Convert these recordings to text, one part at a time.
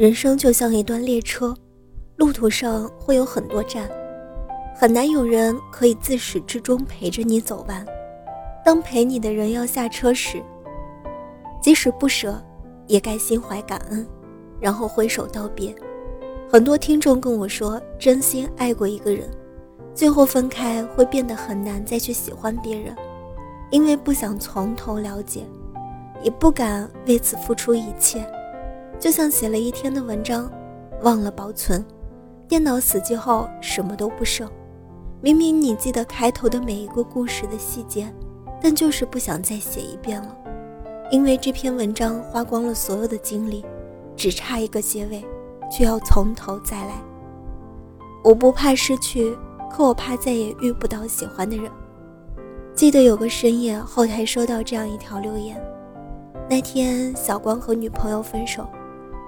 人生就像一段列车，路途上会有很多站，很难有人可以自始至终陪着你走完。当陪你的人要下车时，即使不舍，也该心怀感恩，然后挥手道别。很多听众跟我说，真心爱过一个人，最后分开会变得很难再去喜欢别人，因为不想从头了解，也不敢为此付出一切。就像写了一天的文章，忘了保存，电脑死机后什么都不剩。明明你记得开头的每一个故事的细节，但就是不想再写一遍了，因为这篇文章花光了所有的精力，只差一个结尾，就要从头再来。我不怕失去，可我怕再也遇不到喜欢的人。记得有个深夜，后台收到这样一条留言：那天小光和女朋友分手。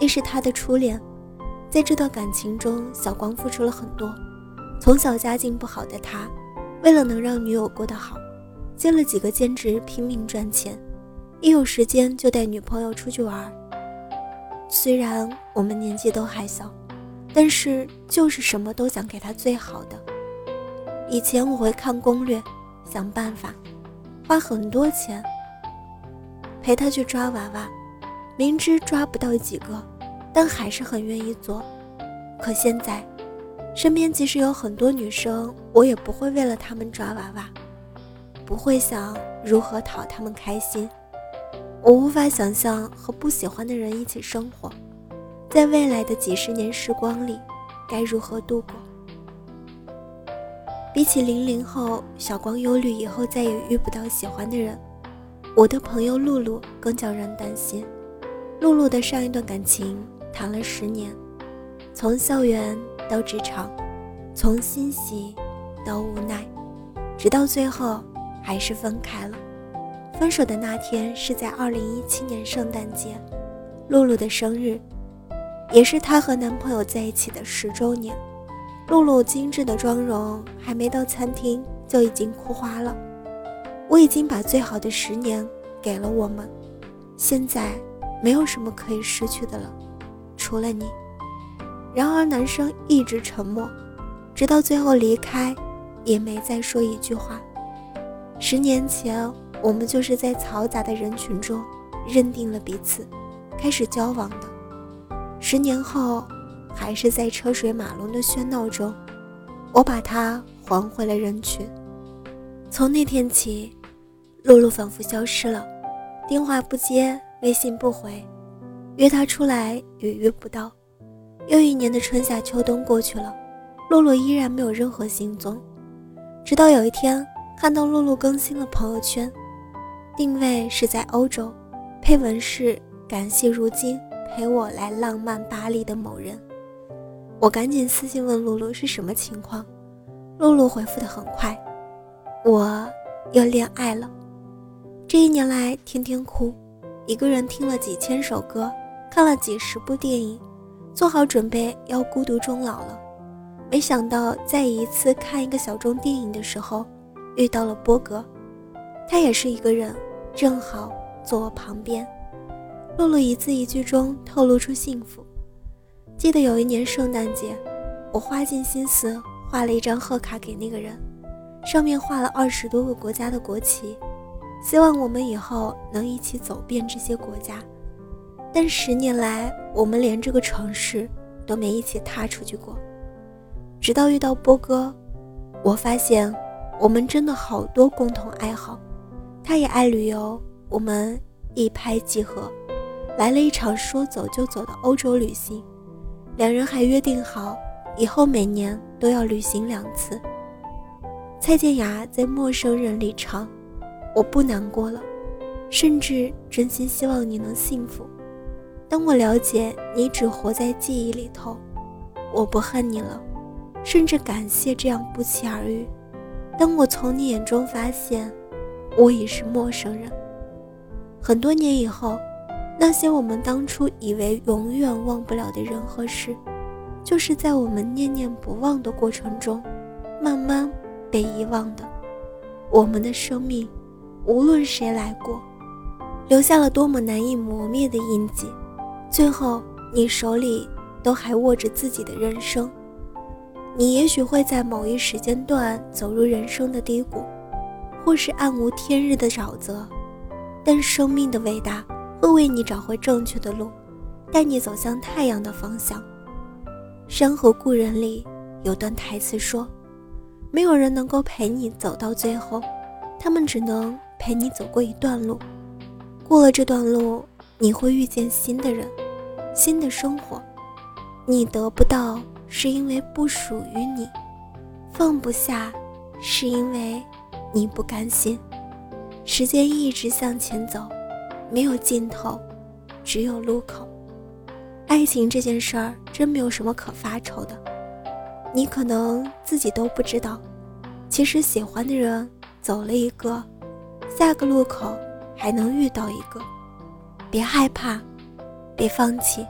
那是他的初恋，在这段感情中，小光付出了很多。从小家境不好的他，为了能让女友过得好，接了几个兼职，拼命赚钱，一有时间就带女朋友出去玩。虽然我们年纪都还小，但是就是什么都想给他最好的。以前我会看攻略，想办法，花很多钱陪他去抓娃娃。明知抓不到几个，但还是很愿意做。可现在，身边即使有很多女生，我也不会为了她们抓娃娃，不会想如何讨她们开心。我无法想象和不喜欢的人一起生活，在未来的几十年时光里，该如何度过？比起零零后，小光忧虑以后再也遇不到喜欢的人，我的朋友露露更叫人担心。露露的上一段感情谈了十年，从校园到职场，从欣喜到无奈，直到最后还是分开了。分手的那天是在二零一七年圣诞节，露露的生日，也是她和男朋友在一起的十周年。露露精致的妆容还没到餐厅就已经哭花了。我已经把最好的十年给了我们，现在。没有什么可以失去的了，除了你。然而，男生一直沉默，直到最后离开，也没再说一句话。十年前，我们就是在嘈杂的人群中认定了彼此，开始交往的。十年后，还是在车水马龙的喧闹中，我把他还回了人群。从那天起，露露仿佛消失了，电话不接。微信不回，约他出来也约不到。又一年的春夏秋冬过去了，露露依然没有任何行踪。直到有一天，看到露露更新了朋友圈，定位是在欧洲，配文是“感谢如今陪我来浪漫巴黎的某人”。我赶紧私信问露露是什么情况，露露回复的很快：“我又恋爱了，这一年来天天哭。”一个人听了几千首歌，看了几十部电影，做好准备要孤独终老了。没想到在一次看一个小众电影的时候，遇到了波哥，他也是一个人，正好坐我旁边。露露一字一句中透露出幸福。记得有一年圣诞节，我花尽心思画了一张贺卡给那个人，上面画了二十多个国家的国旗。希望我们以后能一起走遍这些国家，但十年来，我们连这个城市都没一起踏出去过。直到遇到波哥，我发现我们真的好多共同爱好。他也爱旅游，我们一拍即合，来了一场说走就走的欧洲旅行。两人还约定好，以后每年都要旅行两次。蔡健雅在《陌生人》里唱。我不难过了，甚至真心希望你能幸福。当我了解你只活在记忆里头，我不恨你了，甚至感谢这样不期而遇。当我从你眼中发现，我已是陌生人。很多年以后，那些我们当初以为永远忘不了的人和事，就是在我们念念不忘的过程中，慢慢被遗忘的。我们的生命，无论谁来过，留下了多么难以磨灭的印记。最后，你手里都还握着自己的人生。你也许会在某一时间段走入人生的低谷，或是暗无天日的沼泽，但生命的伟大会为你找回正确的路，带你走向太阳的方向。《山河故人》里有段台词说：“没有人能够陪你走到最后，他们只能陪你走过一段路。过了这段路，你会遇见新的人，新的生活，你得不到。”是因为不属于你，放不下，是因为你不甘心。时间一直向前走，没有尽头，只有路口。爱情这件事儿真没有什么可发愁的，你可能自己都不知道，其实喜欢的人走了一个，下个路口还能遇到一个。别害怕，别放弃。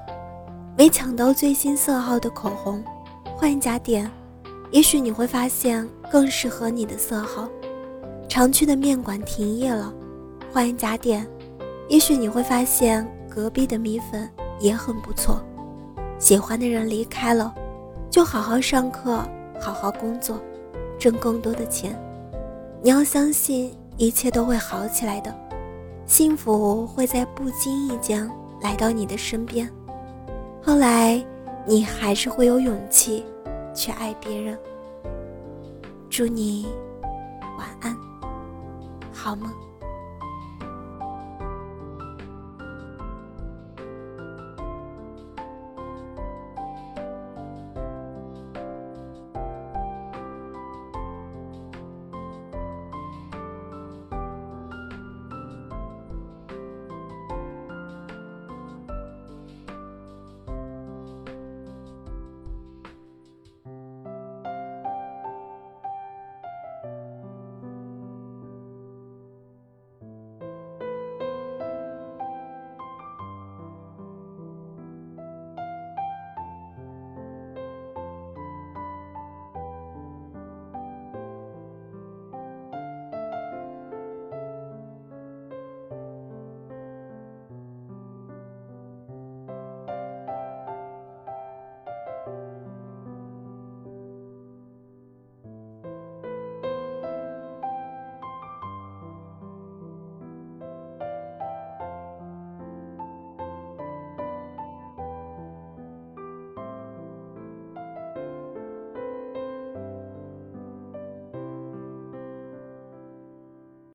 没抢到最新色号的口红，换一家店，也许你会发现更适合你的色号。常去的面馆停业了，换一家店，也许你会发现隔壁的米粉也很不错。喜欢的人离开了，就好好上课，好好工作，挣更多的钱。你要相信一切都会好起来的，幸福会在不经意间来到你的身边。后来，你还是会有勇气去爱别人。祝你晚安，好梦。